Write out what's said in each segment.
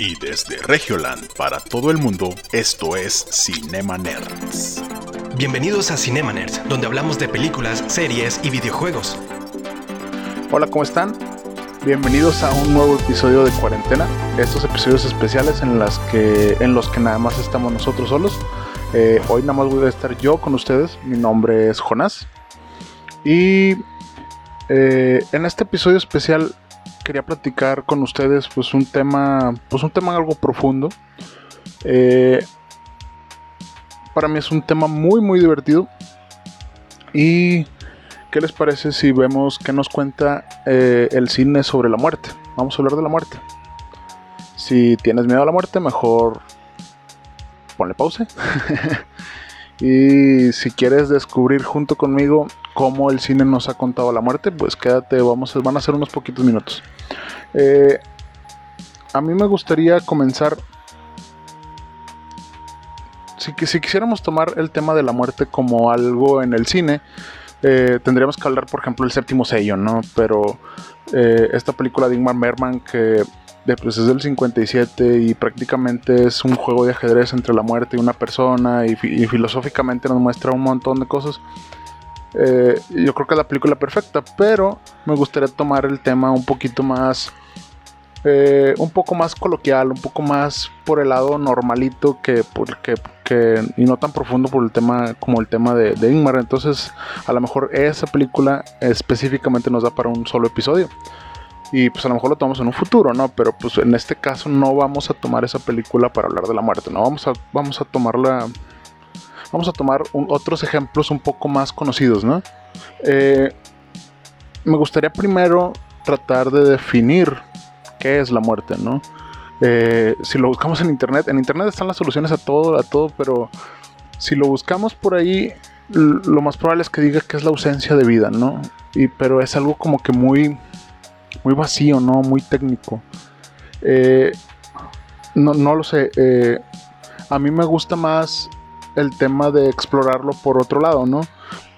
Y desde Regioland para todo el mundo, esto es Cinema Nerds. Bienvenidos a Cinema Nerds, donde hablamos de películas, series y videojuegos. Hola, ¿cómo están? Bienvenidos a un nuevo episodio de Cuarentena. Estos episodios especiales en, las que, en los que nada más estamos nosotros solos. Eh, hoy nada más voy a estar yo con ustedes. Mi nombre es Jonás. Y eh, en este episodio especial quería platicar con ustedes pues un tema, pues un tema algo profundo. Eh, para mí es un tema muy muy divertido. ¿Y qué les parece si vemos qué nos cuenta eh, el cine sobre la muerte? Vamos a hablar de la muerte. Si tienes miedo a la muerte, mejor ponle pausa. y si quieres descubrir junto conmigo cómo el cine nos ha contado la muerte, pues quédate, vamos, van a ser unos poquitos minutos. Eh, a mí me gustaría comenzar. Si, si quisiéramos tomar el tema de la muerte como algo en el cine, eh, tendríamos que hablar, por ejemplo, del séptimo sello, ¿no? Pero eh, esta película de Ingmar Bergman que pues, es del 57 y prácticamente es un juego de ajedrez entre la muerte y una persona y, y filosóficamente nos muestra un montón de cosas. Eh, yo creo que es la película perfecta, pero me gustaría tomar el tema un poquito más, eh, un poco más coloquial, un poco más por el lado normalito que, porque, que, y no tan profundo por el tema como el tema de, de Ingmar. Entonces, a lo mejor esa película específicamente nos da para un solo episodio. Y pues a lo mejor lo tomamos en un futuro, ¿no? Pero pues en este caso no vamos a tomar esa película para hablar de la muerte, ¿no? Vamos a, vamos a tomarla vamos a tomar otros ejemplos un poco más conocidos, ¿no? Eh, me gustaría primero tratar de definir qué es la muerte, ¿no? Eh, si lo buscamos en internet, en internet están las soluciones a todo, a todo, pero si lo buscamos por ahí, lo más probable es que diga que es la ausencia de vida, ¿no? Y, pero es algo como que muy, muy vacío, ¿no? Muy técnico. Eh, no, no, lo sé. a mí me gusta más el tema de explorarlo por otro lado, ¿no?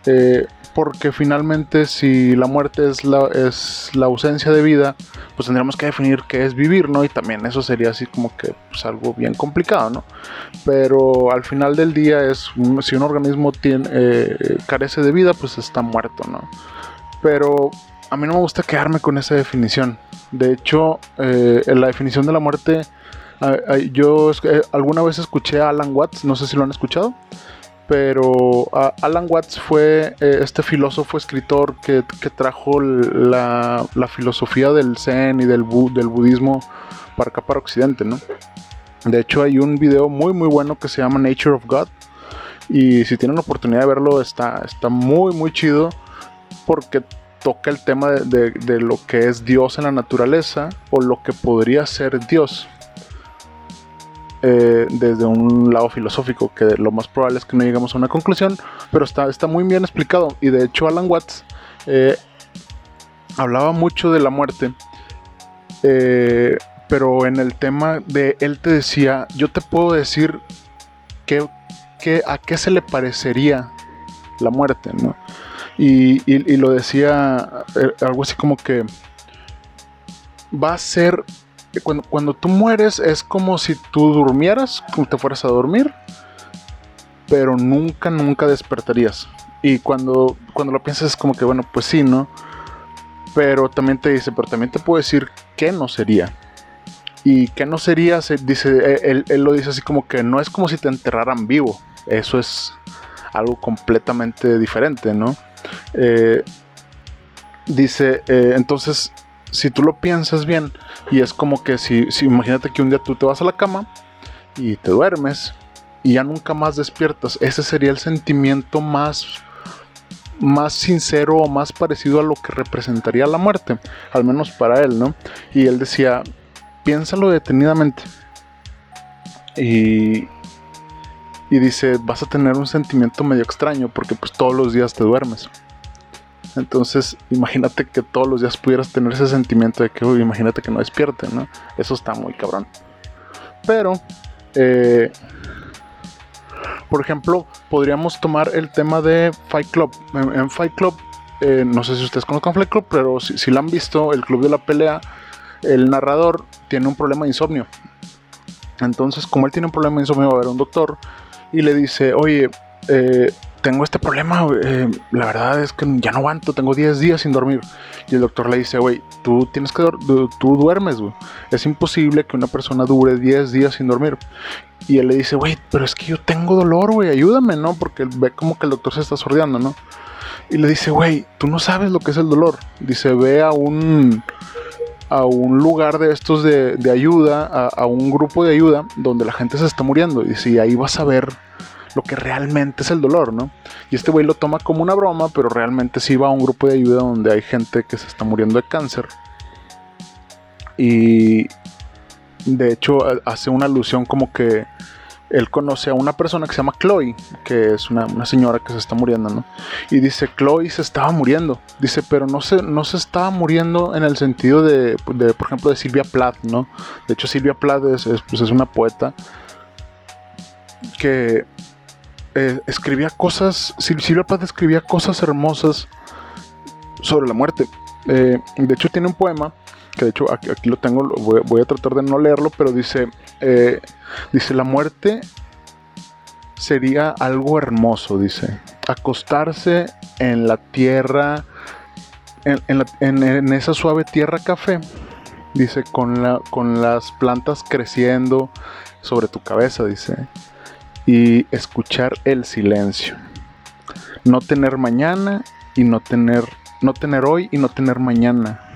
Eh, porque finalmente si la muerte es la, es la ausencia de vida, pues tendríamos que definir qué es vivir, ¿no? Y también eso sería así como que pues, algo bien complicado, ¿no? Pero al final del día es, si un organismo eh, carece de vida, pues está muerto, ¿no? Pero a mí no me gusta quedarme con esa definición. De hecho, eh, la definición de la muerte yo eh, alguna vez escuché a Alan Watts, no sé si lo han escuchado, pero Alan Watts fue eh, este filósofo escritor que, trajo la, filosofía del Zen y del, del budismo para acá, para Occidente, ¿no? De hecho, hay un video muy, muy bueno que se llama Nature of God. Y si tienen la oportunidad de verlo, está, está muy, muy chido. Porque toca el tema de, lo que es Dios en la naturaleza o lo que podría ser Dios. Eh, desde un lado filosófico, que lo más probable es que no lleguemos a una conclusión, pero está, está muy bien explicado. Y de hecho Alan Watts eh, hablaba mucho de la muerte, eh, pero en el tema de él te decía, yo te puedo decir que, a qué se le parecería la muerte, ¿no? Y, lo decía algo así como que va a ser cuando, tú mueres es como si tú durmieras, como te fueras a dormir, pero nunca, nunca despertarías. Y cuando, cuando lo piensas es como que, bueno, pues sí, ¿no? Pero también te dice, pero también te puedo decir qué no sería. Y qué no sería, se dice, él, lo dice así como que no es como si te enterraran vivo. Eso es algo completamente diferente, ¿no? Eh, dice, eh, entonces si tú lo piensas bien, y es como que si, imagínate que un día tú te vas a la cama y te duermes y ya nunca más despiertas, ese sería el sentimiento más más sincero o más parecido a lo que representaría la muerte, al menos para él, ¿no? Y él decía, piénsalo detenidamente. Y, y dice, vas a tener un sentimiento medio extraño porque pues todos los días te duermes. Entonces, imagínate que todos los días pudieras tener ese sentimiento de que, uy, imagínate que no despierte, ¿no? Eso está muy cabrón. Pero, eh, por ejemplo, podríamos tomar el tema de Fight Club. En, Fight Club, eh, no sé si ustedes conozcan Fight Club, pero si, si lo han visto, el club de la pelea, el narrador tiene un problema de insomnio. Entonces, como él tiene un problema de insomnio, va a ver un doctor y le dice, oye, eh, tengo este problema, eh, la verdad es que ya no aguanto, tengo 10 días sin dormir. Y el doctor le dice, güey, tú tienes que, tú duermes, güey. Es imposible que una persona dure 10 días sin dormir. Y él le dice, güey, pero es que yo tengo dolor, güey, ayúdame, ¿no? Porque ve como que el doctor se está sordeando, ¿no? Y le dice, güey, tú no sabes lo que es el dolor. Dice, ve a un, a un lugar de estos de, ayuda, a, un grupo de ayuda donde la gente se está muriendo. Y dice, ahí vas a ver lo que realmente es el dolor, ¿no? Y este güey lo toma como una broma, pero realmente sí va a un grupo de ayuda donde hay gente que se está muriendo de cáncer. Y de hecho hace una alusión como que él conoce a una persona que se llama Chloe, que es una, señora que se está muriendo, ¿no? Y dice, Chloe se estaba muriendo. Dice, pero no se, no se estaba muriendo en el sentido de, por ejemplo, de Silvia Plath, ¿no? De hecho, Silvia Plath es, pues es una poeta que eh, escribía cosas, Silvia Plath escribía cosas hermosas sobre la muerte. Eh, de hecho, tiene un poema, que de hecho aquí, lo tengo, voy, a tratar de no leerlo, pero dice, eh, dice, la muerte sería algo hermoso, dice, acostarse en la tierra, en, esa suave tierra café, dice, con, la, con las plantas creciendo sobre tu cabeza, dice y escuchar el silencio. No tener mañana y no tener no tener hoy y no tener mañana.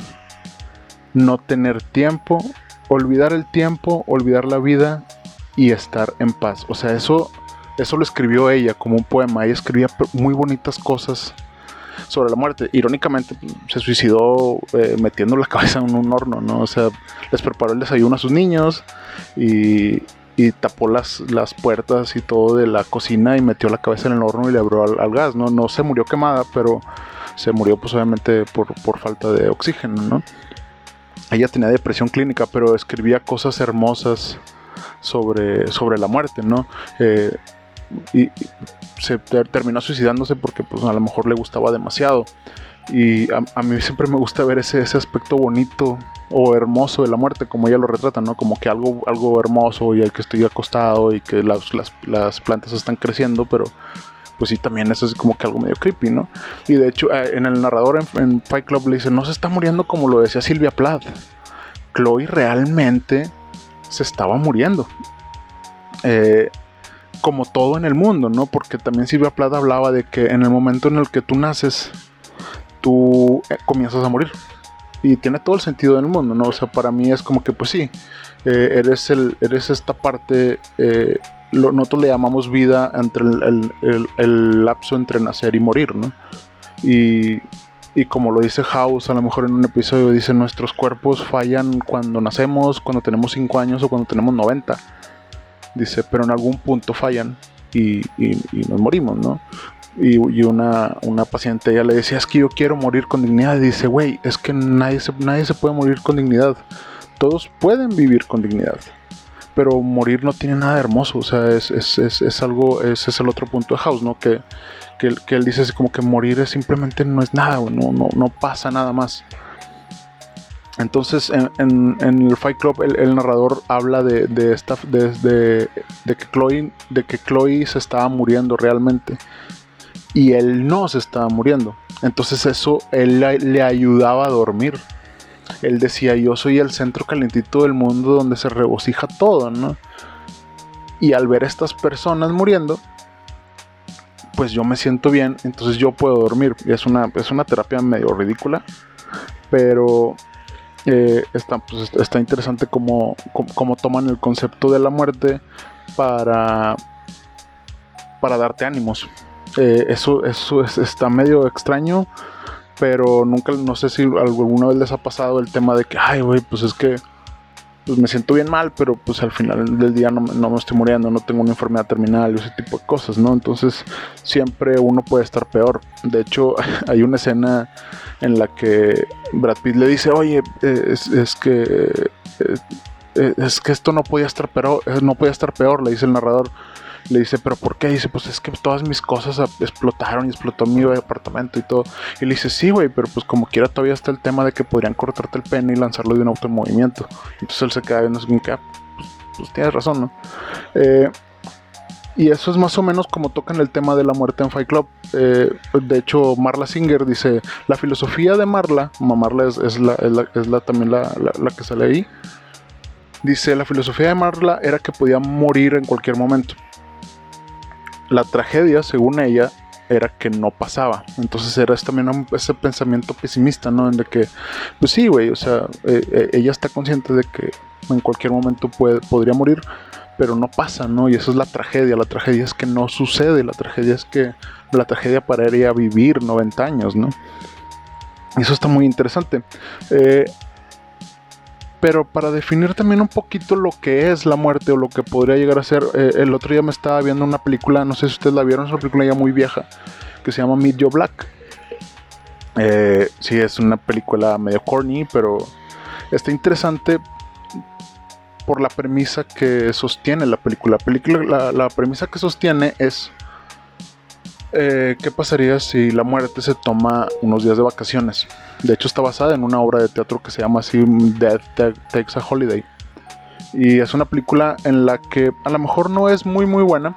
No tener tiempo, olvidar el tiempo, olvidar la vida y estar en paz. O sea, eso eso lo escribió ella como un poema. Ella escribía muy bonitas cosas sobre la muerte. Irónicamente, se suicidó eh, metiendo la cabeza en un horno, ¿no? O sea, les preparó el desayuno a sus niños y, y tapó las, las puertas y todo de la cocina y metió la cabeza en el horno y le abrió al, gas, ¿no? No se murió quemada, pero se murió pues obviamente por, falta de oxígeno, ¿no? Ella tenía depresión clínica, pero escribía cosas hermosas sobre, sobre la muerte, ¿no? Eh, y, terminó suicidándose porque pues a lo mejor le gustaba demasiado. Y a, mí siempre me gusta ver ese, ese aspecto bonito o hermoso de la muerte, como ella lo retrata, ¿no? Como que algo, algo hermoso y el que estoy acostado y que las, las, plantas están creciendo, pero pues sí, también eso es como que algo medio creepy, ¿no? Y de hecho, eh, en el narrador en, Fight Club le dice, no se está muriendo como lo decía Silvia Plath. Chloe realmente se estaba muriendo. Eh, como todo en el mundo, ¿no? Porque también Silvia Plath hablaba de que en el momento en el que tú naces, tú eh, comienzas a morir y tiene todo el sentido del mundo, ¿no? O sea, para mí es como que, pues sí, eres, el, eres esta parte, eh, nosotros le llamamos vida entre el, lapso entre nacer y morir, ¿no? Y, y como lo dice House, a lo mejor en un episodio dice, nuestros cuerpos fallan cuando nacemos, cuando tenemos 5 años o cuando tenemos 90. Dice, pero en algún punto fallan y, y, y nos morimos, ¿no? y, una, una, paciente ella le decía, es que yo quiero morir con dignidad. Y dice, güey, es que nadie nadie se puede morir con dignidad. Todos pueden vivir con dignidad. Pero morir no tiene nada de hermoso. O sea, es, es, es, algo, ese es el otro punto de House, ¿no? Que, que, él dice como que morir es simplemente no es nada, no, no, no pasa nada más. Entonces en, en, el Fight Club el, narrador habla de, de esta de, de, que Chloe, de que Chloe se estaba muriendo realmente y él no se estaba muriendo. Entonces eso él le ayudaba a dormir. Él decía, yo soy el centro calentito del mundo donde se regocija todo, ¿no? Y al ver a estas personas muriendo, pues yo me siento bien, entonces yo puedo dormir. Es una, es una terapia medio ridícula, pero eh, está, pues, está interesante cómo, cómo, toman el concepto de la muerte para, para darte ánimos. Eh, eso eso está medio extraño, pero nunca, no sé si alguna vez les ha pasado el tema de que, ay, güey, pues es que pues me siento bien mal, pero pues al final del día no, me estoy muriendo, no tengo una enfermedad terminal y ese tipo de cosas, ¿no? Entonces siempre uno puede estar peor. De hecho, hay una escena en la que Brad Pitt le dice, oye, es, que... Eh, es que esto no podía estar peor, no podía estar peor, le dice el narrador. Le dice, ¿pero por qué? Dice, pues es que todas mis cosas explotaron y explotó mi apartamento y todo. Y le dice, sí, güey, pero pues como quiera todavía está el tema de que podrían cortarte el pene y lanzarlo de un auto en movimiento. Entonces él se queda viendo que, ah, pues, pues tienes razón, ¿no? Eh, y eso es más o menos como tocan el tema de la muerte en Fight Club. Eh, de hecho, Marla Singer dice, la filosofía de Marla, Marla es, la, es, la, también la, la, que sale ahí, dice, la filosofía de Marla era que podía morir en cualquier momento. La tragedia, según ella, era que no pasaba. Entonces era también ese pensamiento pesimista, ¿no? En de que, pues sí, güey, o sea, eh, eh, ella está consciente de que en cualquier momento puede, podría morir, pero no pasa, ¿no? Y eso es la tragedia. La tragedia es que no sucede. La tragedia es que la tragedia pararía vivir 90 años, ¿no? Y eso está muy interesante. Eh, pero para definir también un poquito lo que es la muerte o lo que podría llegar a ser, eh, el otro día me estaba viendo una película, no sé si ustedes la vieron, es una película ya muy vieja, que se llama Meet Joe Black. Eh, sí, es una película medio corny, pero está interesante por la premisa que sostiene la película. La, película, la, premisa que sostiene es eh, qué pasaría si la muerte se toma unos días de vacaciones. De hecho está basada en una obra de teatro que se llama así Death Takes a Holiday. Y es una película en la que a lo mejor no es muy muy buena,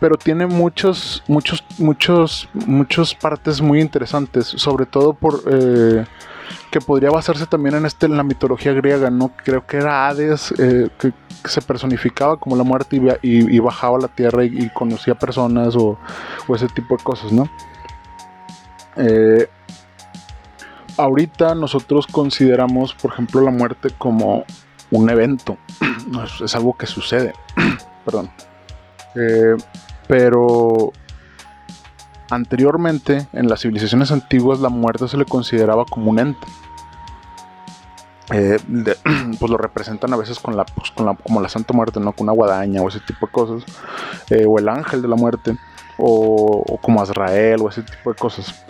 pero tiene muchos, muchos, muchos, muchas partes muy interesantes, sobre todo por eh, que podría basarse también en este en la mitología griega, ¿no? Creo que era Hades eh, que, se personificaba como la muerte y, bajaba a la tierra y, conocía personas o, ese tipo de cosas, ¿no? Eh, ahorita nosotros consideramos, por ejemplo, la muerte como un evento, es, algo que sucede, perdón. Eh, pero Anteriormente, en las civilizaciones antiguas, la muerte se le consideraba como un ente. Eh, pues lo representan a veces con la, pues, con la, como la Santa Muerte, ¿no? Con una guadaña o ese tipo de cosas. Eh, o el ángel de la muerte. O, como Azrael o ese tipo de cosas.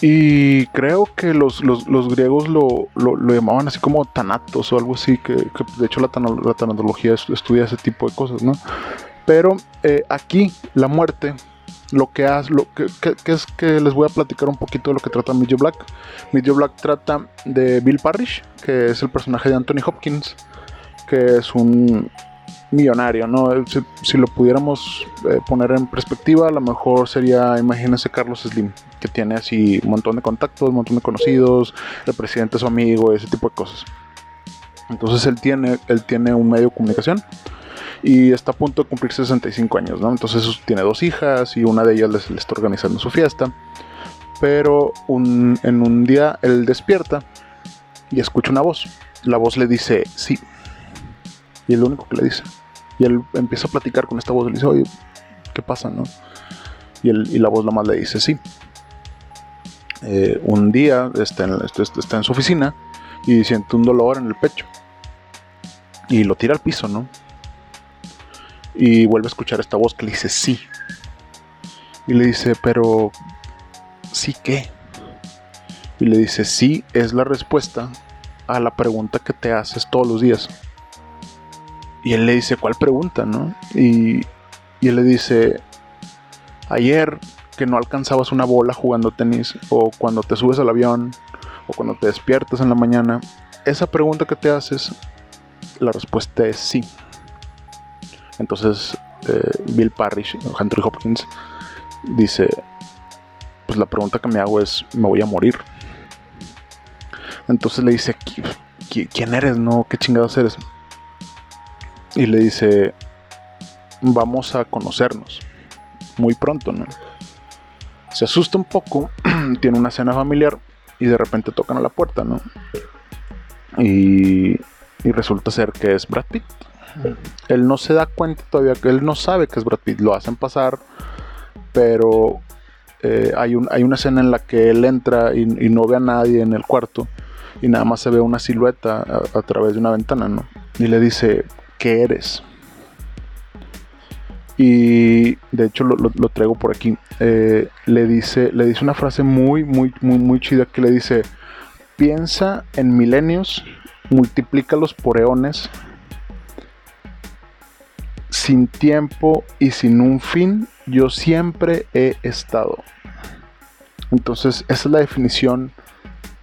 Y creo que los, griegos lo, llamaban así como tanatos o algo así, que, de hecho la, tanatología estudia ese tipo de cosas, ¿no? Pero eh, aquí la muerte lo que hace, lo que, es que les voy a platicar un poquito de lo que trata Medio Black. Medio Black trata de Bill Parrish, que es el personaje de Anthony Hopkins, que es un millonario, ¿no? Si, lo pudiéramos eh, poner en perspectiva, a lo mejor sería, imagínense Carlos Slim, que tiene así un montón de contactos, un montón de conocidos, el presidente es su amigo, ese tipo de cosas. Entonces él tiene, él tiene un medio de comunicación y está a punto de cumplir 65 años, ¿no? Entonces tiene dos hijas y una de ellas le está organizando su fiesta. Pero en un día él despierta y escucha una voz. La voz le dice sí. Y es lo único que le dice. Y él empieza a platicar con esta voz. Le dice, oye, ¿qué pasa, no? Y, y la voz nomás le dice sí. Eh, un día en, está en su oficina y siente un dolor en el pecho. Y lo tira al piso, ¿no? Y vuelve a escuchar esta voz que le dice sí. Y le dice, pero sí qué. Y le dice, sí es la respuesta a la pregunta que te haces todos los días. Y él le dice, ¿cuál pregunta, no? Y, y él le dice, ayer que no alcanzabas una bola jugando tenis, o cuando te subes al avión, o cuando te despiertas en la mañana, esa pregunta que te haces, la respuesta es sí. Entonces eh, Bill Parrish, Anthony Hopkins, dice, pues la pregunta que me hago es, ¿me voy a morir? Entonces le dice, ¿quién eres? No, ¿qué chingados eres? Y le dice, vamos a conocernos muy pronto, ¿no? Se asusta un poco, tiene una cena familiar y de repente tocan a la puerta, ¿no? Y, y resulta ser que es Brad Pitt. Él no se da cuenta todavía él no sabe que es Brad Pitt. Lo hacen pasar, pero eh, hay una escena en la que él entra y, no ve a nadie en el cuarto y nada más se ve una silueta a, través de una ventana, ¿no? Y le dice, ¿qué eres? Y de hecho lo, traigo por aquí. Eh, le, dice, le dice una frase muy, muy, muy, muy chida que le dice, piensa en milenios, multiplícalos por eones sin tiempo y sin un fin, yo siempre he estado. Entonces, esa es la definición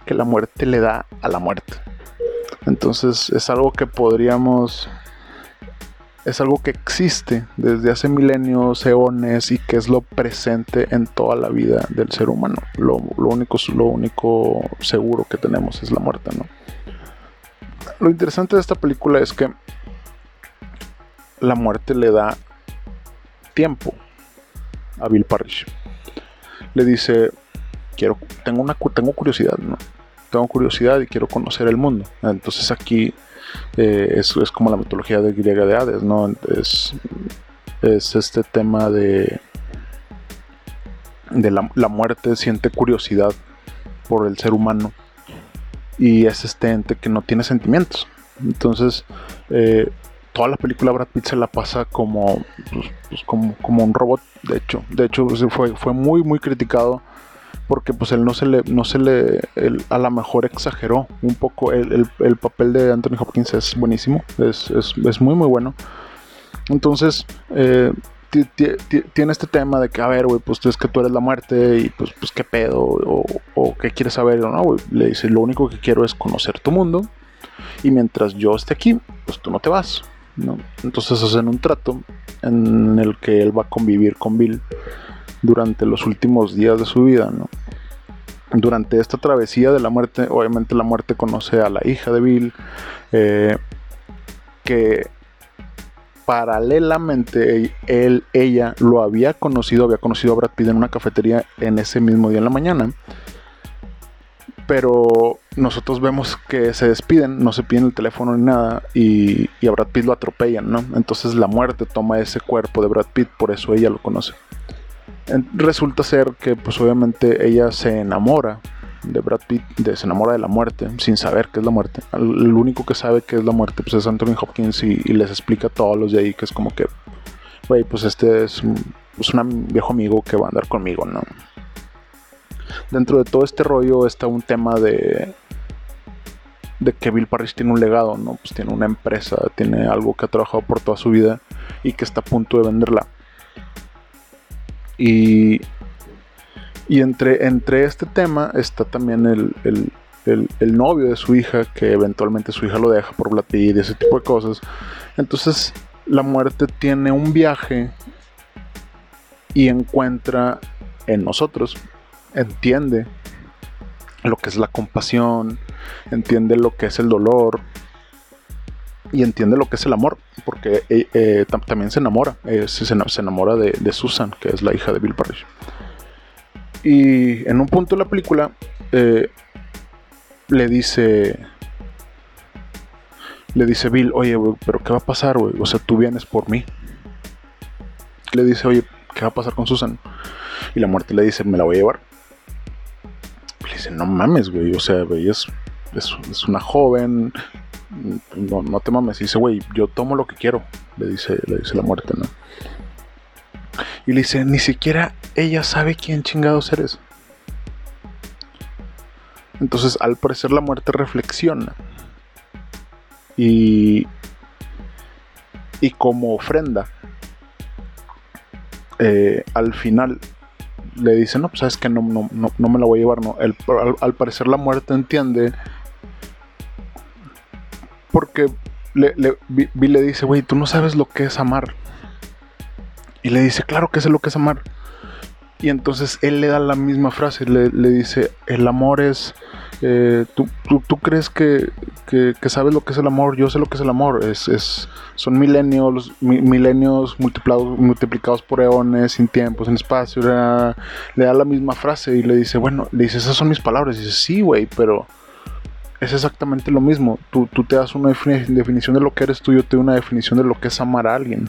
que la muerte le da a la muerte. Entonces, es algo que podríamos es algo que existe desde hace milenios, eones y que es lo presente en toda la vida del ser humano. Lo, lo, único, lo único seguro que tenemos es la muerte, ¿no? Lo interesante de esta película es que la muerte le da tiempo a Bill Parrish. Le dice, quiero, tengo una tengo curiosidad, ¿no? Tengo curiosidad y quiero conocer el mundo. Entonces aquí eh, es, como la mitología de griega de Hades, ¿no? Es, es este tema de, de la, muerte, siente curiosidad por el ser humano y es este ente que no tiene sentimientos. Entonces, eh, toda la película Brad Pitt se la pasa como, pues, pues, como, como, un robot, de hecho. De hecho, pues, fue, fue muy, muy criticado porque pues él no se le, no se le, a lo mejor exageró un poco, el, papel de Anthony Hopkins es buenísimo, es, muy muy bueno. Entonces, eh, tiene este tema de que, a ver, güey, pues es que tú eres la muerte y pues, pues qué pedo, o, qué quieres saber, no, güey, le dice, lo único que quiero es conocer tu mundo y mientras yo esté aquí, pues tú no te vas, Entonces hacen un trato en el que él va a convivir con Bill durante los últimos días de su vida. Durante esta travesía de la muerte, obviamente la muerte conoce a la hija de Bill, eh, que paralelamente él, ella lo había conocido, había conocido a Brad Pitt en una cafetería en ese mismo día en la mañana. Pero nosotros vemos que se despiden, no se piden el teléfono ni nada, y, a Brad Pitt lo atropellan, ¿no? Entonces la muerte toma ese cuerpo de Brad Pitt, por eso ella lo conoce resulta ser que pues obviamente ella se enamora de Brad Pitt, se enamora de la muerte, sin saber qué es la muerte. El, único que sabe qué es la muerte pues es Anthony Hopkins y, les explica a todos los de ahí que es como que, güey, pues este es un viejo amigo que va a andar conmigo, ¿no? Dentro de todo este rollo está un tema de que Bill Parrish tiene un legado, ¿no? Pues tiene una empresa, tiene algo que ha trabajado por toda su vida y que está a punto de venderla. Y, y entre, entre este tema está también el, novio de su hija, que eventualmente su hija lo deja por Brad y ese tipo de cosas. Entonces la muerte tiene un viaje y encuentra en nosotros, entiende lo que es la compasión, entiende lo que es el dolor, y entiende lo que es el amor, porque eh, eh, también se enamora, eh, se, enamora de, Susan, que es la hija de Bill Parrish. Y en un punto de la película le dice, le dice Bill, oye, pero ¿qué va a pasar, güey? O sea, tú vienes por mí. Le dice, oye, ¿qué va a pasar con Susan? Y la muerte le dice, me la voy a llevar. Le dice, no mames, güey, o sea, güey, es, es una joven, no, no te mames. Y dice, güey, yo tomo lo que quiero. Le dice, le dice la muerte, ¿no? Y le dice, ni siquiera ella sabe quién chingados eres. Entonces, al parecer, la muerte reflexiona. Y. Y como ofrenda, eh, al final le dice: No, pues sabes que no, no, no, me la voy a llevar. No. al, al, parecer, la muerte entiende porque le, le, le dice, güey, tú no sabes lo que es amar. Y le dice, claro que sé lo que es amar. Y entonces él le da la misma frase, le, dice, el amor es... Eh, ¿tú, crees que, sabes lo que es el amor? Yo sé lo que es el amor. Es, son milenios, milenios multiplicados, multiplicados por eones, sin tiempo, sin espacio. Le da, la misma frase y le dice, bueno, le dice, esas son mis palabras. Y dice, sí, güey, pero es exactamente lo mismo. Tú, te das una definición de lo que eres tú, yo te doy una definición de lo que es amar a alguien.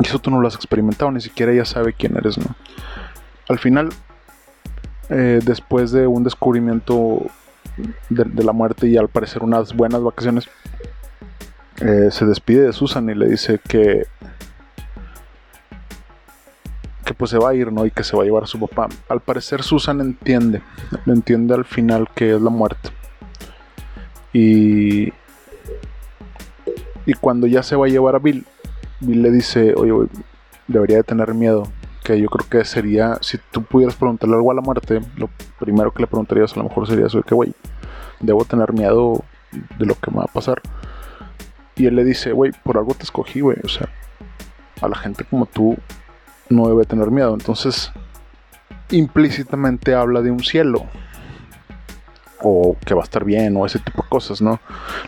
Y eso tú no lo has experimentado, ni siquiera ella sabe quién eres, ¿no? Al final, eh, después de un descubrimiento de, la muerte y al parecer unas buenas vacaciones, eh, se despide de Susan y le dice que que pues se va a ir, ¿no? Y que se va a llevar a su papá. Al parecer Susan entiende, entiende al final que es la muerte. Y, y cuando ya se va a llevar a Bill, Bill le dice, oye, debería de tener miedo. Que yo creo que sería, si tú pudieras preguntarle algo a la muerte, lo primero que le preguntarías a lo mejor sería eso de que, güey, debo tener miedo de lo que me va a pasar. y él le dice, güey, por algo te escogí, güey. O sea, a la gente como tú no debe tener miedo. Entonces, implícitamente habla de un cielo. O que va a estar bien, o ese tipo de cosas, ¿no?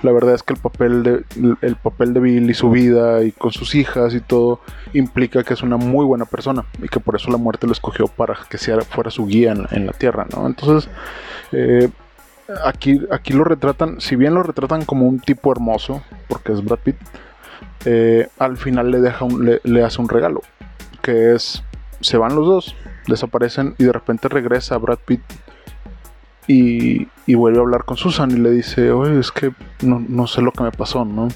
La verdad es que el papel de, el papel de Bill y su vida y con sus hijas y todo implica que es una muy buena persona y que por eso la muerte lo escogió para que sea, fuera su guía en, la tierra, ¿no? Entonces, eh, aquí, aquí lo retratan, si bien lo retratan como un tipo hermoso, porque es Brad Pitt, eh, al final le, deja le, hace un regalo, que es, se van los dos, desaparecen y de repente regresa Brad Pitt y, vuelve a hablar con Susan y le dice, oye, es que no, sé lo que me pasó, ¿no?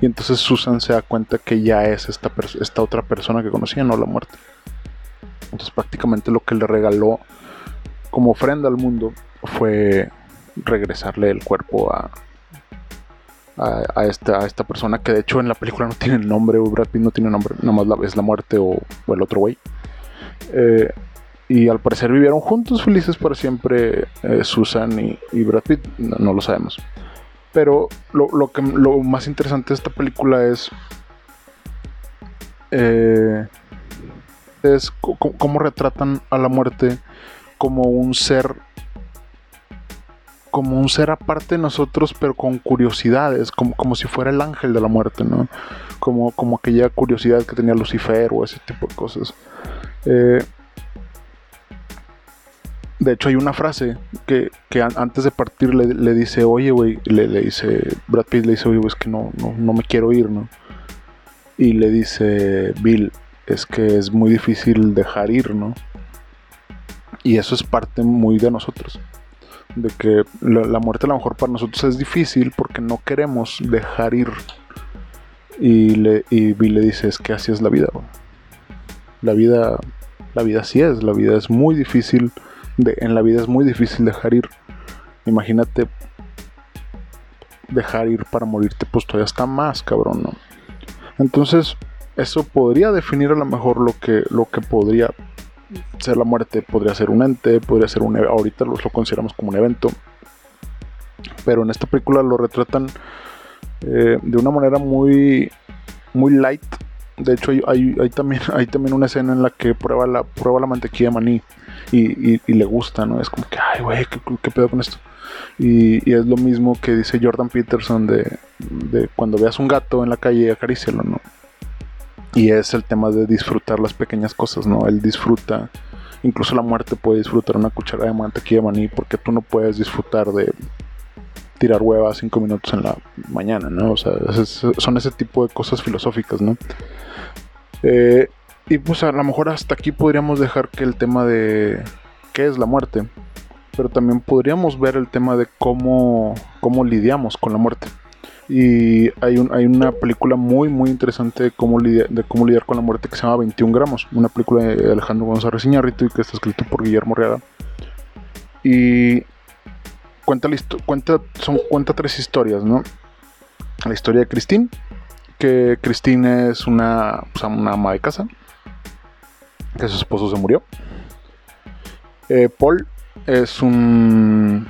Y entonces Susan se da cuenta que ya es esta, esta otra persona que conocía, no la muerte. Entonces prácticamente lo que le regaló como ofrenda al mundo fue regresarle el cuerpo a, a, esta, a esta persona que de hecho en la película no tiene nombre, o Brad Pitt no tiene nombre, nomás la, es la muerte o, el otro güey. Eh, y al parecer vivieron juntos felices para siempre eh, Susan y, Brad Pitt, no, lo sabemos. Pero lo, que, lo más interesante de esta película es, eh, es cómo retratan a la muerte como un ser como un ser aparte de nosotros, pero con curiosidades, como, como si fuera el ángel de la muerte, ¿no? Como, como aquella curiosidad que tenía Lucifer o ese tipo de cosas. Eh, de hecho, hay una frase que, antes de partir le, dice, oye, güey, le, dice, Brad Pitt le dice, oye, es que no, no, no me quiero ir, ¿no? Y le dice, Bill, es que es muy difícil dejar ir, ¿no? Y eso es parte muy de nosotros de que la, muerte a lo mejor para nosotros es difícil porque no queremos dejar ir. Y, le, y Bill le dice, es que así es la vida. La vida, la vida así es, la vida es muy difícil, en la vida es muy difícil dejar ir. Imagínate dejar ir para morirte, pues todavía está más cabrón, ¿no? Entonces, eso podría definir a lo mejor lo que, lo que podría ser la muerte podría ser un ente, podría ser un... Ahorita lo, lo consideramos como un evento. Pero en esta película lo retratan eh, de una manera muy, muy light. De hecho, hay, también, hay también una escena en la que prueba la, prueba la mantequilla de maní y, le gusta, ¿no? Es como que, ay, güey, ¿qué, pedo con esto? Y, es lo mismo que dice Jordan Peterson de, cuando veas un gato en la calle, acarícialo, ¿no? Y es el tema de disfrutar las pequeñas cosas, ¿no? Él disfruta, incluso la muerte puede disfrutar una cucharada de mantequilla de maní porque tú no puedes disfrutar de tirar huevas cinco minutos en la mañana, ¿no? O sea, son ese tipo de cosas filosóficas, ¿no? Eh, y pues a lo mejor hasta aquí podríamos dejar que el tema de qué es la muerte, pero también podríamos ver el tema de cómo, cómo lidiamos con la muerte. Y hay, un, hay una película muy, muy interesante de cómo, de cómo lidiar con la muerte que se llama 21 gramos. Una película de Alejandro González Iñárritu y que está escrito por Guillermo Reada. Y cuenta, cuenta, son, cuenta tres historias, ¿no? La historia de Christine, que Christine es una, una ama de casa, que su esposo se murió. Eh, Paul es un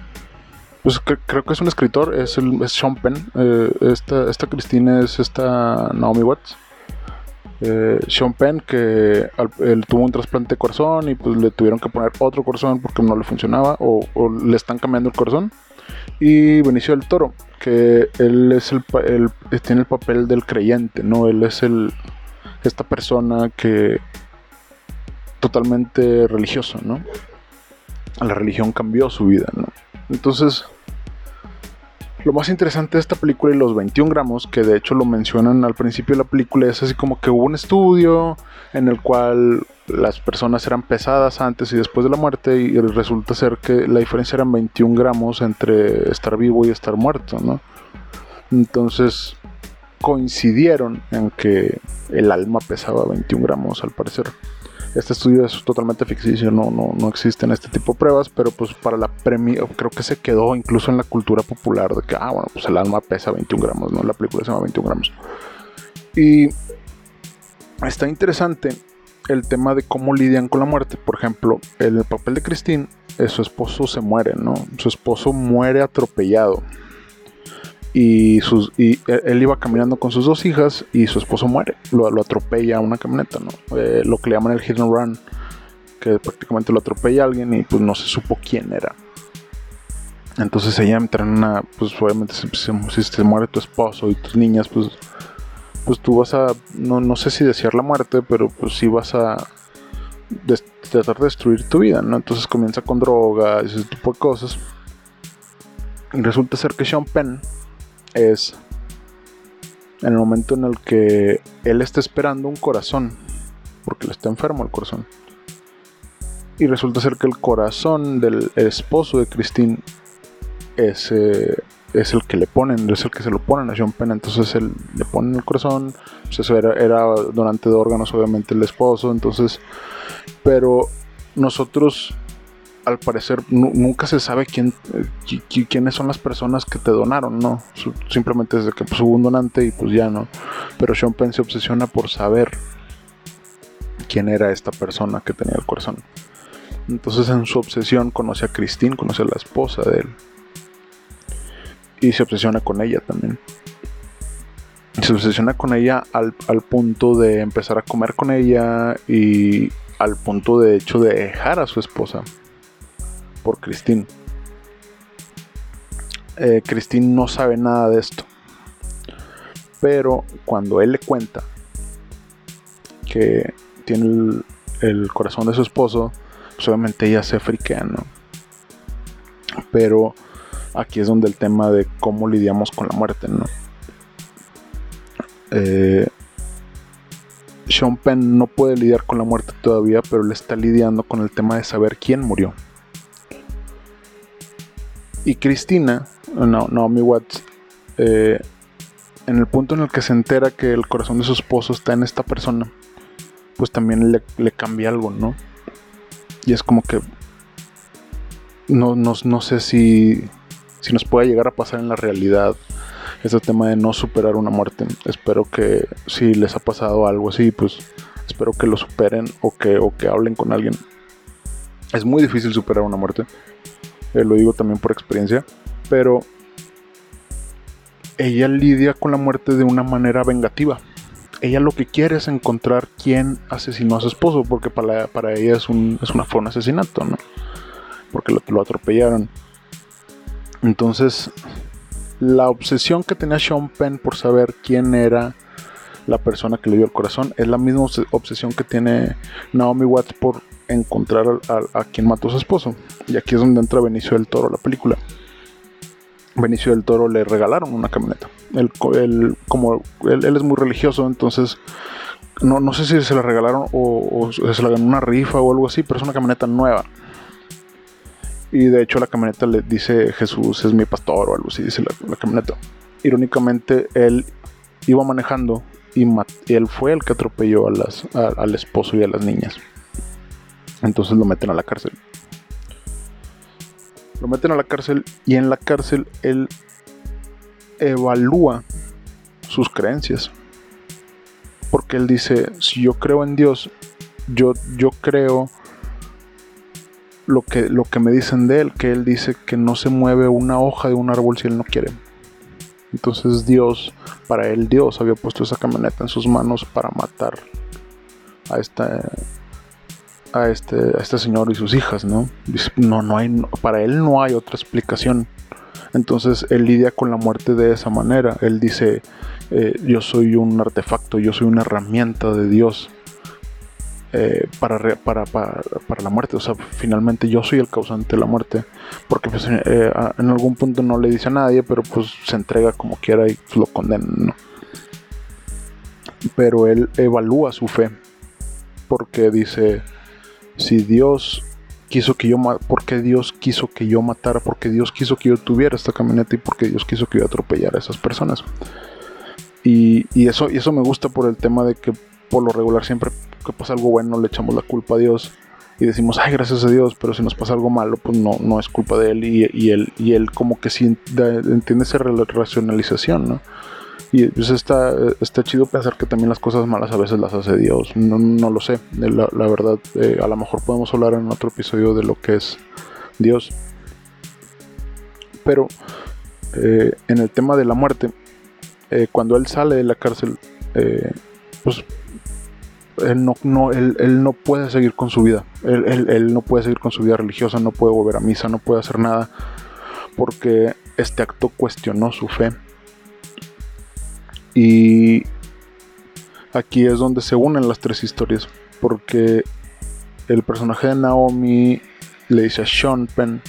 pues creo que es un escritor, es, el, es Sean Penn. Eh, esta, esta Cristina es esta Naomi Watts. Eh, Sean Penn que él tuvo un trasplante de corazón y pues le tuvieron que poner otro corazón porque no le funcionaba o, le están cambiando el corazón. Y Benicio del Toro, que él es el, tiene el papel del creyente, ¿no? Él es el esta persona que totalmente religioso, ¿no? La religión cambió su vida, ¿no? Entonces, lo más interesante de esta película y los 21 gramos, que de hecho lo mencionan al principio de la película, es así como que hubo un estudio en el cual las personas eran pesadas antes y después de la muerte y resulta ser que la diferencia eran 21 gramos entre estar vivo y estar muerto, ¿no? Entonces coincidieron en que el alma pesaba 21 gramos al parecer. Este estudio es totalmente ficticio, no, no, no existen este tipo de pruebas, pero pues para la premia, creo que se quedó incluso en la cultura popular de que, ah, bueno, pues el alma pesa 21 gramos, ¿no? La película se llama 21 gramos. Y está interesante el tema de cómo lidian con la muerte. Por ejemplo, en el papel de Christine, eh, su esposo se muere, ¿no? Su esposo muere atropellado. Y, sus, y él iba caminando con sus dos hijas y su esposo muere. Lo, lo atropella una camioneta, ¿no? Eh, lo que le llaman el hit and run, que prácticamente lo atropella a alguien y pues no se supo quién era. Entonces ella entra en una, pues obviamente si, si se muere tu esposo y tus niñas, pues, pues tú vas a, no, no sé si desear la muerte, pero pues sí vas a tratar de destruir tu vida, ¿no? Entonces comienza con drogas y ese tipo de cosas. Y resulta ser que Sean Penn es en el momento en el que él está esperando un corazón, porque le está enfermo el corazón. Y resulta ser que el corazón del esposo de Christine es, eh, es el que le ponen, es el que se lo ponen a Sean Penn. Entonces él le ponen el corazón. Pues eso era, era donante de órganos, obviamente, el esposo. Entonces, pero nosotros al parecer nunca se sabe quién, eh, quiénes son las personas que te donaron, ¿no? Simplemente desde que pues, hubo un donante y pues ya no. Pero Sean Penn se obsesiona por saber quién era esta persona que tenía el corazón. Entonces en su obsesión conoce a Christine, conoce a la esposa de él. Y se obsesiona con ella también. Se obsesiona con ella al, al punto de empezar a comer con ella y al punto de hecho de dejar a su esposa por Christine. Eh, Christine no sabe nada de esto. Pero cuando él le cuenta que tiene el, corazón de su esposo, pues obviamente ella se friquea, ¿no? Pero aquí es donde el tema de cómo lidiamos con la muerte, ¿no? Eh, Sean Penn no puede lidiar con la muerte todavía, pero le está lidiando con el tema de saber quién murió. Y Cristina, no, Naomi Watts, eh, en el punto en el que se entera que el corazón de su esposo está en esta persona, pues también le, cambia algo, ¿no? Y es como que no, no, sé si, si nos puede llegar a pasar en la realidad ese tema de no superar una muerte. Espero que si les ha pasado algo así, pues espero que lo superen o que, o que hablen con alguien. Es muy difícil superar una muerte. Eh, lo digo también por experiencia, pero ella lidia con la muerte de una manera vengativa. Ella lo que quiere es encontrar quién asesinó a su esposo, porque para, para ella es un, es una, fue un asesinato, ¿no? Porque lo, atropellaron. Entonces, la obsesión que tenía Sean Penn por saber quién era la persona que le dio el corazón es la misma obsesión que tiene Naomi Watts por encontrar a, quien mató a su esposo. Y aquí es donde entra Benicio del Toro, la película. Benicio del Toro le regalaron una camioneta. Él, como él, es muy religioso, entonces no, no, sé si se la regalaron o, se la ganó una rifa o algo así, pero es una camioneta nueva. Y de hecho la camioneta le dice Jesús es mi pastor o algo así, dice la, camioneta. Irónicamente, él iba manejando y, él fue el que atropelló a las, al esposo y a las niñas. Entonces lo meten a la cárcel. Lo meten a la cárcel y en la cárcel él evalúa sus creencias. Porque él dice, si yo creo en Dios, yo, yo creo lo que, lo que me dicen de él, que él dice que no se mueve una hoja de un árbol si él no quiere. Entonces Dios, para él Dios había puesto esa camioneta en sus manos para matar a esta a este, a este señor y sus hijas, ¿no? no, no hay, para él no hay otra explicación. Entonces él lidia con la muerte de esa manera. Él dice, eh, yo soy un artefacto, yo soy una herramienta de Dios eh, para, para, para, la muerte. O sea, finalmente yo soy el causante de la muerte. Porque pues, eh, en algún punto no le dice a nadie, pero pues se entrega como quiera y lo condenan, ¿no? Pero él evalúa su fe. Porque dice, si Dios quiso que yo porque Dios quiso que yo matara, porque Dios quiso que yo tuviera esta camioneta y porque Dios quiso que yo atropellara a esas personas. Y, eso, y eso me gusta por el tema de que por lo regular siempre que pasa algo bueno le echamos la culpa a Dios y decimos, ay, gracias a Dios, pero si nos pasa algo malo, pues no, no es culpa de él y, él, y él como que sí entiende esa racionalización, ¿no? Y pues está, está chido pensar que también las cosas malas a veces las hace Dios. No, no lo sé. La, verdad, eh, a lo mejor podemos hablar en otro episodio de lo que es Dios. Pero eh, en el tema de la muerte, eh, cuando él sale de la cárcel, eh, pues él no, no, él, él no puede seguir con su vida. Él, él- él no puede seguir con su vida religiosa, no puede volver a misa, no puede hacer nada. Porque este acto cuestionó su fe. Y aquí es donde se unen las tres historias. Porque el personaje de Naomi le dice a Sean Penn,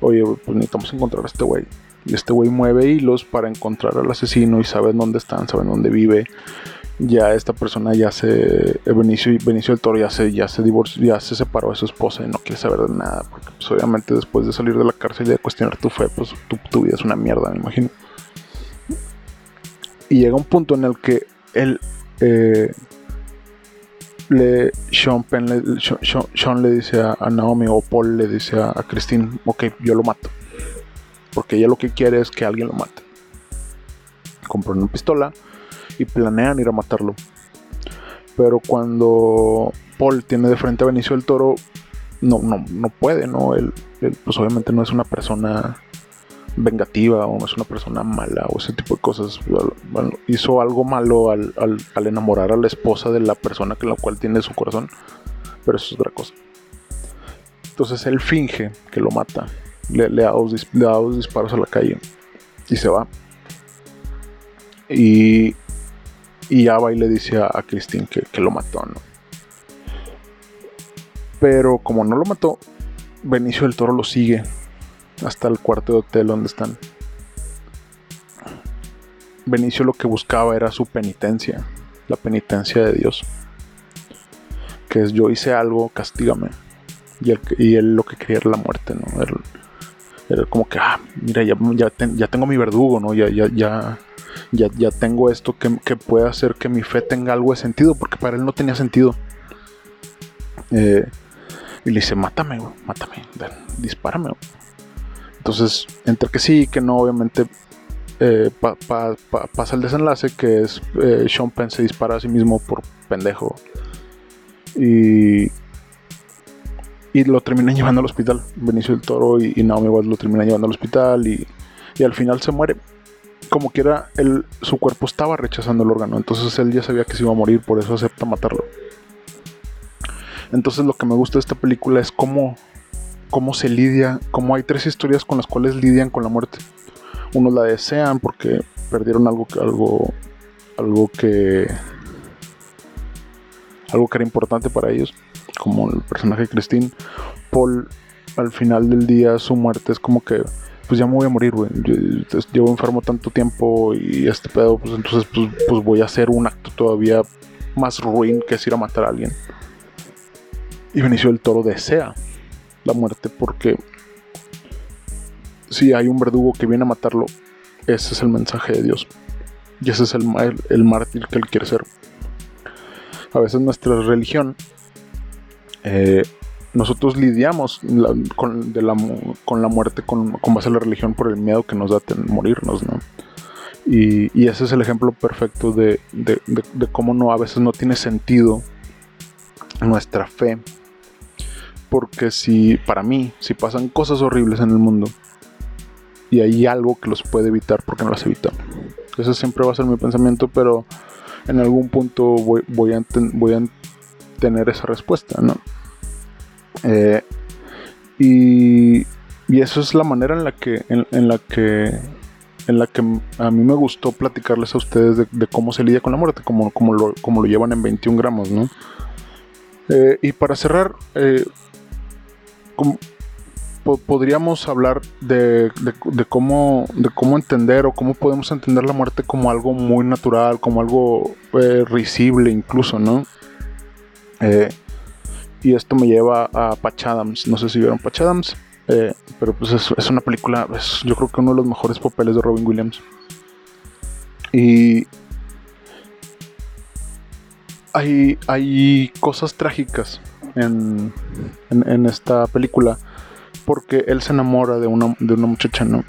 oye, pues necesitamos encontrar a este güey. Y este güey mueve hilos para encontrar al asesino y saben dónde están, saben dónde vive. Ya esta persona ya se. Benicio, Benicio del Toro ya se, ya se divorció, ya se separó de su esposa y no quiere saber de nada. Porque pues, obviamente después de salir de la cárcel y de cuestionar tu fe, pues tu vida es una mierda, me imagino. Y llega un punto en el que él. eh, le, Sean, le, dice a, Naomi o Paul le dice a, a Christine, ok, yo lo mato. Porque ella lo que quiere es que alguien lo mate. Compran una pistola y planean ir a matarlo. Pero cuando Paul tiene de frente a Benicio del Toro, no, no, no puede, ¿no? Él, él, pues obviamente no es una persona vengativa o es una persona mala o ese tipo de cosas. Hizo algo malo al, al- enamorar a la esposa de la persona con la cual tiene su corazón, pero eso es otra cosa. Entonces él finge que lo mata, le, le da, dos, le disparos a la calle y se va. Y, y ya va y le dice a, a Christine que, que lo mató, ¿no? Pero como no lo mató, Benicio del Toro lo sigue hasta el cuarto de hotel donde están. Benicio lo que buscaba era su penitencia, la penitencia de Dios. Que es yo hice algo, castígame. Y él, y él lo que quería era la muerte, ¿no? Era, era como que, ah, mira, ya, ya, ten- ya tengo mi verdugo, ¿no? Ya, ya, ya, ya, ya tengo esto que, que puede hacer que mi fe tenga algo de sentido, porque para él no tenía sentido. Eh, y le dice, mátame, güey, mátame, dispárame. güey". Entonces, entre que sí y que no, obviamente eh, pa- pa- pa- pasa el desenlace que es eh, Sean Penn se dispara a sí mismo por pendejo. Y, y lo terminan llevando al hospital. Benicio del Toro y, y Naomi Watts lo terminan llevando al hospital y, y al final se muere. Como quiera, él, su cuerpo estaba rechazando el órgano, entonces él ya sabía que se iba a morir, por eso acepta matarlo. Entonces lo que me gusta de esta película es cómo, cómo se lidia, cómo hay tres historias con las cuales lidian con la muerte. Unos la desean porque perdieron algo, algo, algo que, algo que era importante para ellos, como el personaje de Christine. Paul, al final del día, su muerte es como que, pues ya me voy a morir, güey. Llevo enfermo tanto tiempo y este pedo, pues entonces, pues, pues voy a hacer un acto todavía más ruin que es ir a matar a alguien. Y Benicio del Toro desea la muerte porque si hay un verdugo que viene a matarlo, ese es el mensaje de Dios. Y ese es el, el, el mártir que él quiere ser. A veces nuestra religión, eh, nosotros lidiamos con, la, con la muerte con, con base a la religión por el miedo que nos da ten- morirnos, ¿no? Y, y ese es el ejemplo perfecto de, de- de- de cómo no, a veces no tiene sentido nuestra fe. Porque si, para mí, si pasan cosas horribles en el mundo y hay algo que los puede evitar, ¿por qué no las evita? Ese siempre va a ser mi pensamiento, pero en algún punto voy, voy a, voy a tener esa respuesta, ¿no? Eh, y, y eso es la manera en la que, en, la que, en la que a mí me gustó platicarles a ustedes de, de cómo se lidia con la muerte, como, como, lo, como lo llevan en 21 gramos, ¿no? Eh, y para cerrar, eh, podríamos hablar de, cómo, de cómo entender o cómo podemos entender la muerte como algo muy natural, como algo eh, risible incluso, ¿no? Eh, y esto me lleva a Patch Adams. No sé si vieron Patch Adams, eh, pero pues es, una película, yo creo que uno de los mejores papeles de Robin Williams. Y hay cosas trágicas en, en, esta película porque él se enamora de una, de una muchacha, ¿no?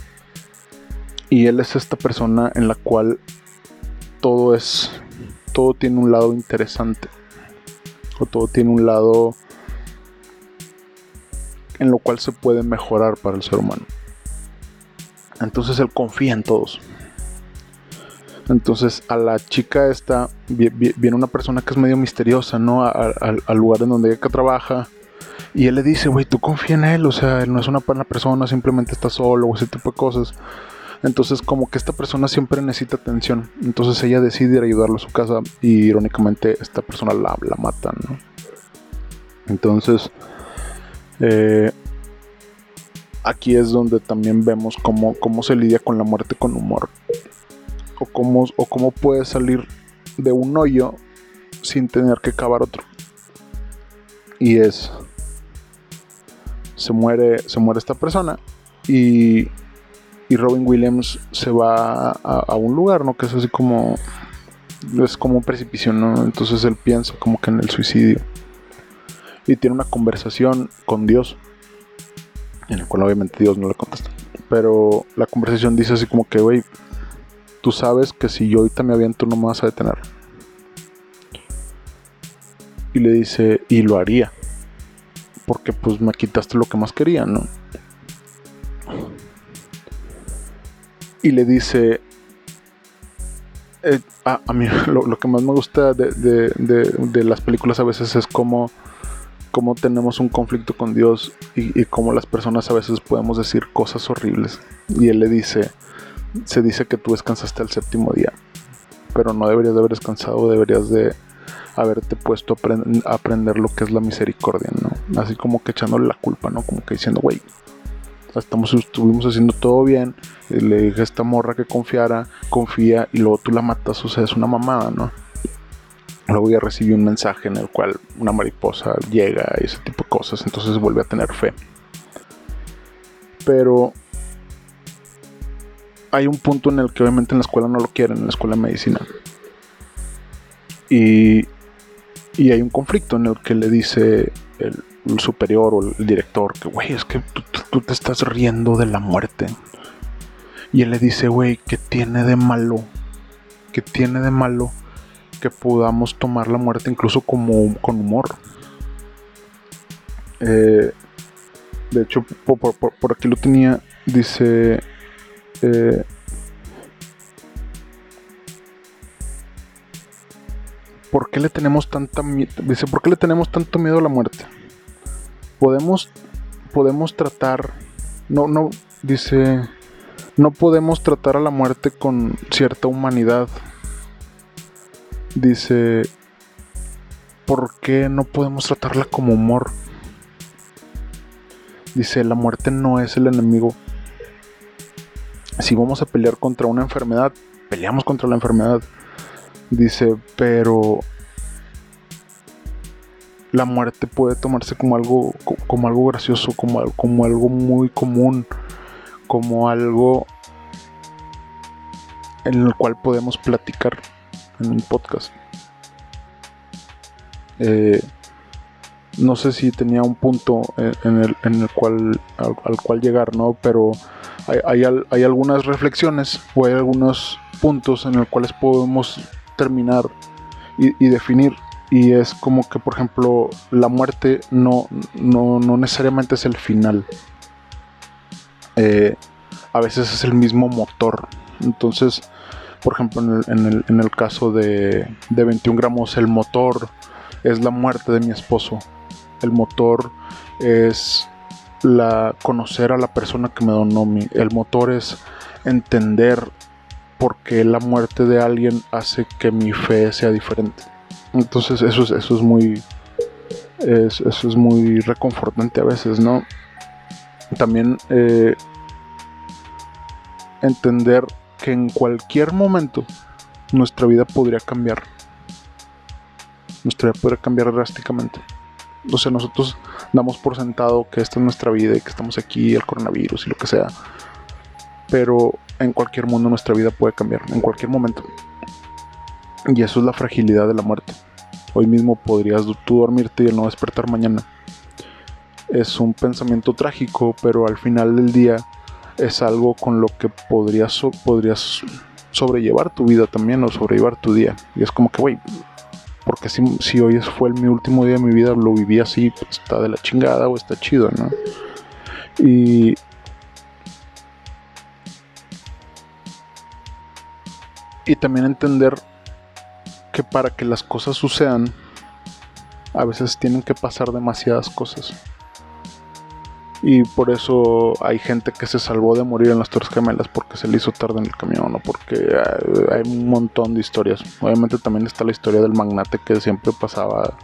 Y él es esta persona en la cual todo es, todo tiene un lado interesante o todo tiene un lado en lo cual se puede mejorar para el ser humano. Entonces él confía en todos. Entonces a la chica esta viene una persona que es medio misteriosa, ¿no? Al lugar en donde ella trabaja. Y él le dice, güey, tú confía en él, o sea, él no es una buena persona, simplemente está solo o ese tipo de cosas. Entonces como que esta persona siempre necesita atención. Entonces ella decide ir a ayudarlo a su casa y irónicamente esta persona la, la mata, ¿no? Entonces, eh, aquí es donde también vemos cómo, cómo se lidia con la muerte con humor. O cómo, o cómo puede salir de un hoyo sin tener que cavar otro. Y es. Se muere. Se muere esta persona. Y. Y Robin Williams se va a, un lugar, ¿no? Que es así como. Es como un precipicio, ¿no? Entonces él piensa como que en el suicidio. Y tiene una conversación con Dios en el cual obviamente Dios no le contesta. Pero la conversación dice así como que, güey, tú sabes que si yo ahorita me aviento no me vas a detener. Y le dice, y lo haría. Porque pues me quitaste lo que más quería, ¿no? Y le dice, eh, a, mí lo, que más me gusta de, de las películas a veces es como cómo tenemos un conflicto con Dios y, cómo las personas a veces podemos decir cosas horribles. Y Él le dice, se dice que tú descansaste el séptimo día, pero no deberías de haber descansado, deberías de haberte puesto a, aprender lo que es la misericordia, ¿no? Así como que echándole la culpa, ¿no? Como que diciendo, güey, estamos, estuvimos haciendo todo bien, le dije a esta morra que confiara, confía y luego tú la matas, o sea, es una mamada, ¿no? Luego ya recibí un mensaje en el cual una mariposa llega y ese tipo de cosas, entonces vuelve a tener fe. Pero hay un punto en el que obviamente en la escuela no lo quieren, en la escuela de medicina. Y, y hay un conflicto en el que le dice el, superior o el director que, güey, es que tú, te estás riendo de la muerte. Y él le dice, güey, ¿qué tiene de malo? ¿Qué tiene de malo? que podamos tomar la muerte incluso como con humor. Eh, de hecho, por, aquí lo tenía, dice... ¿Por qué le tenemos tanta dice, ¿por qué le tenemos tanto miedo a la muerte? Podemos podemos tratar no no dice no podemos tratar a la muerte con cierta humanidad dice, ¿por qué no podemos tratarla como humor? Dice, la muerte no es el enemigo. Si vamos a pelear contra una enfermedad, peleamos contra la enfermedad. Dice, pero la muerte puede tomarse como algo, como algo gracioso, como, como algo muy común, como algo en el cual podemos platicar en un podcast. Eh, no sé si tenía un punto en el, en el cual, al, cual llegar, ¿no? Pero hay, algunas reflexiones o hay algunos puntos en los cuales podemos terminar y, definir. Y es como que, por ejemplo, la muerte no, no, necesariamente es el final. Eh, a veces es el mismo motor. Entonces, por ejemplo, en el, caso de, 21 gramos, el motor es la muerte de mi esposo. El motor es la conocer a la persona que me donó mi. El motor es entender por qué la muerte de alguien hace que mi fe sea diferente. Entonces eso es, eso es muy. eso es muy reconfortante a veces, ¿no? También eh, entender que en cualquier momento nuestra vida podría cambiar. Nuestra vida podría cambiar drásticamente. O sea, nosotros damos por sentado que esta es nuestra vida y que estamos aquí, el coronavirus y lo que sea. Pero en cualquier mundo nuestra vida puede cambiar, en cualquier momento. Y eso es la fragilidad de la muerte. Hoy mismo podrías tú dormirte y no despertar mañana. Es un pensamiento trágico, pero al final del día es algo con lo que podrías, podrías sobrellevar tu vida también o sobrellevar tu día. Y es como que, güey, porque si, si hoy fue el, mi último día de mi vida, lo viví así, pues, está de la chingada o está chido, ¿no? Y... Y también entender que para que las cosas sucedan, a veces tienen que pasar demasiadas cosas. Y por eso hay gente que se salvó de morir en las Torres Gemelas porque se le hizo tarde en el camión o porque hay un montón de historias. Obviamente también está la historia del magnate que siempre pasaba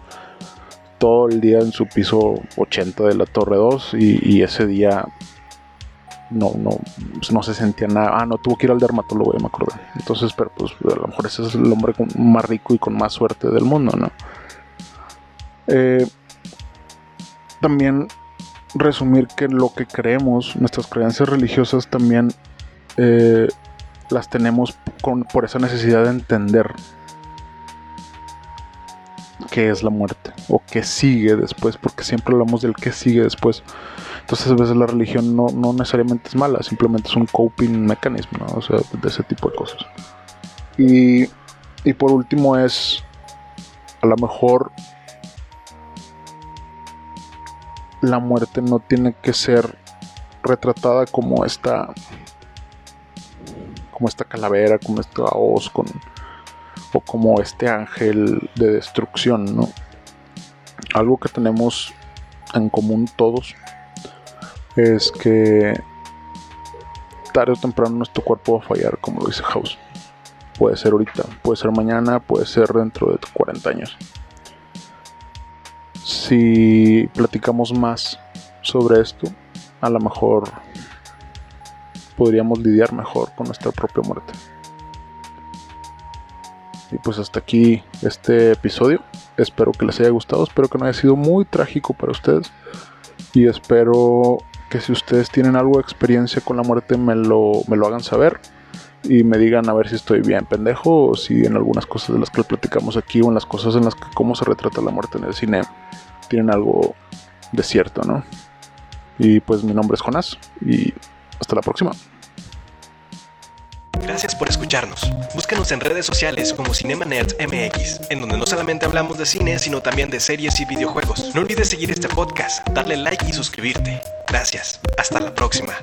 todo el día en su piso 80 de la Torre 2 y, ese día no, no, no se sentía nada. Ah, no, tuvo que ir al dermatólogo, ya me acordé. Entonces, pero pues a lo mejor ese es el hombre más rico y con más suerte del mundo, ¿no? Eh, también resumir que lo que creemos, nuestras creencias religiosas también eh, las tenemos por esa necesidad de entender qué es la muerte o qué sigue después, porque siempre hablamos del qué sigue después. Entonces a veces la religión no, necesariamente es mala, simplemente es un coping mecanismo, o sea, de ese tipo de cosas. Y, y por último es, a lo mejor la muerte no tiene que ser retratada como esta como esta calavera, como esta hoz con o como este ángel de destrucción, ¿no? Algo que tenemos en común todos es que tarde o temprano nuestro cuerpo va a fallar, como lo dice House. Puede ser ahorita, puede ser mañana, puede ser dentro de 40 años. Si platicamos más sobre esto, a lo mejor podríamos lidiar mejor con nuestra propia muerte. Y pues hasta aquí este episodio. Espero que les haya gustado, espero que no haya sido muy trágico para ustedes. Y espero que si ustedes tienen algo de experiencia con la muerte me lo, me lo hagan saber. Y me digan a ver si estoy bien pendejo o si en algunas cosas de las que platicamos aquí o en las cosas en las que cómo se retrata la muerte en el cine tienen algo de cierto, ¿no? Y pues mi nombre es Jonás y hasta la próxima. Gracias por escucharnos. Búscanos en redes sociales como Cinema Nerds MX, en donde no solamente hablamos de cine, sino también de series y videojuegos. No olvides seguir este podcast, darle like y suscribirte. Gracias. Hasta la próxima.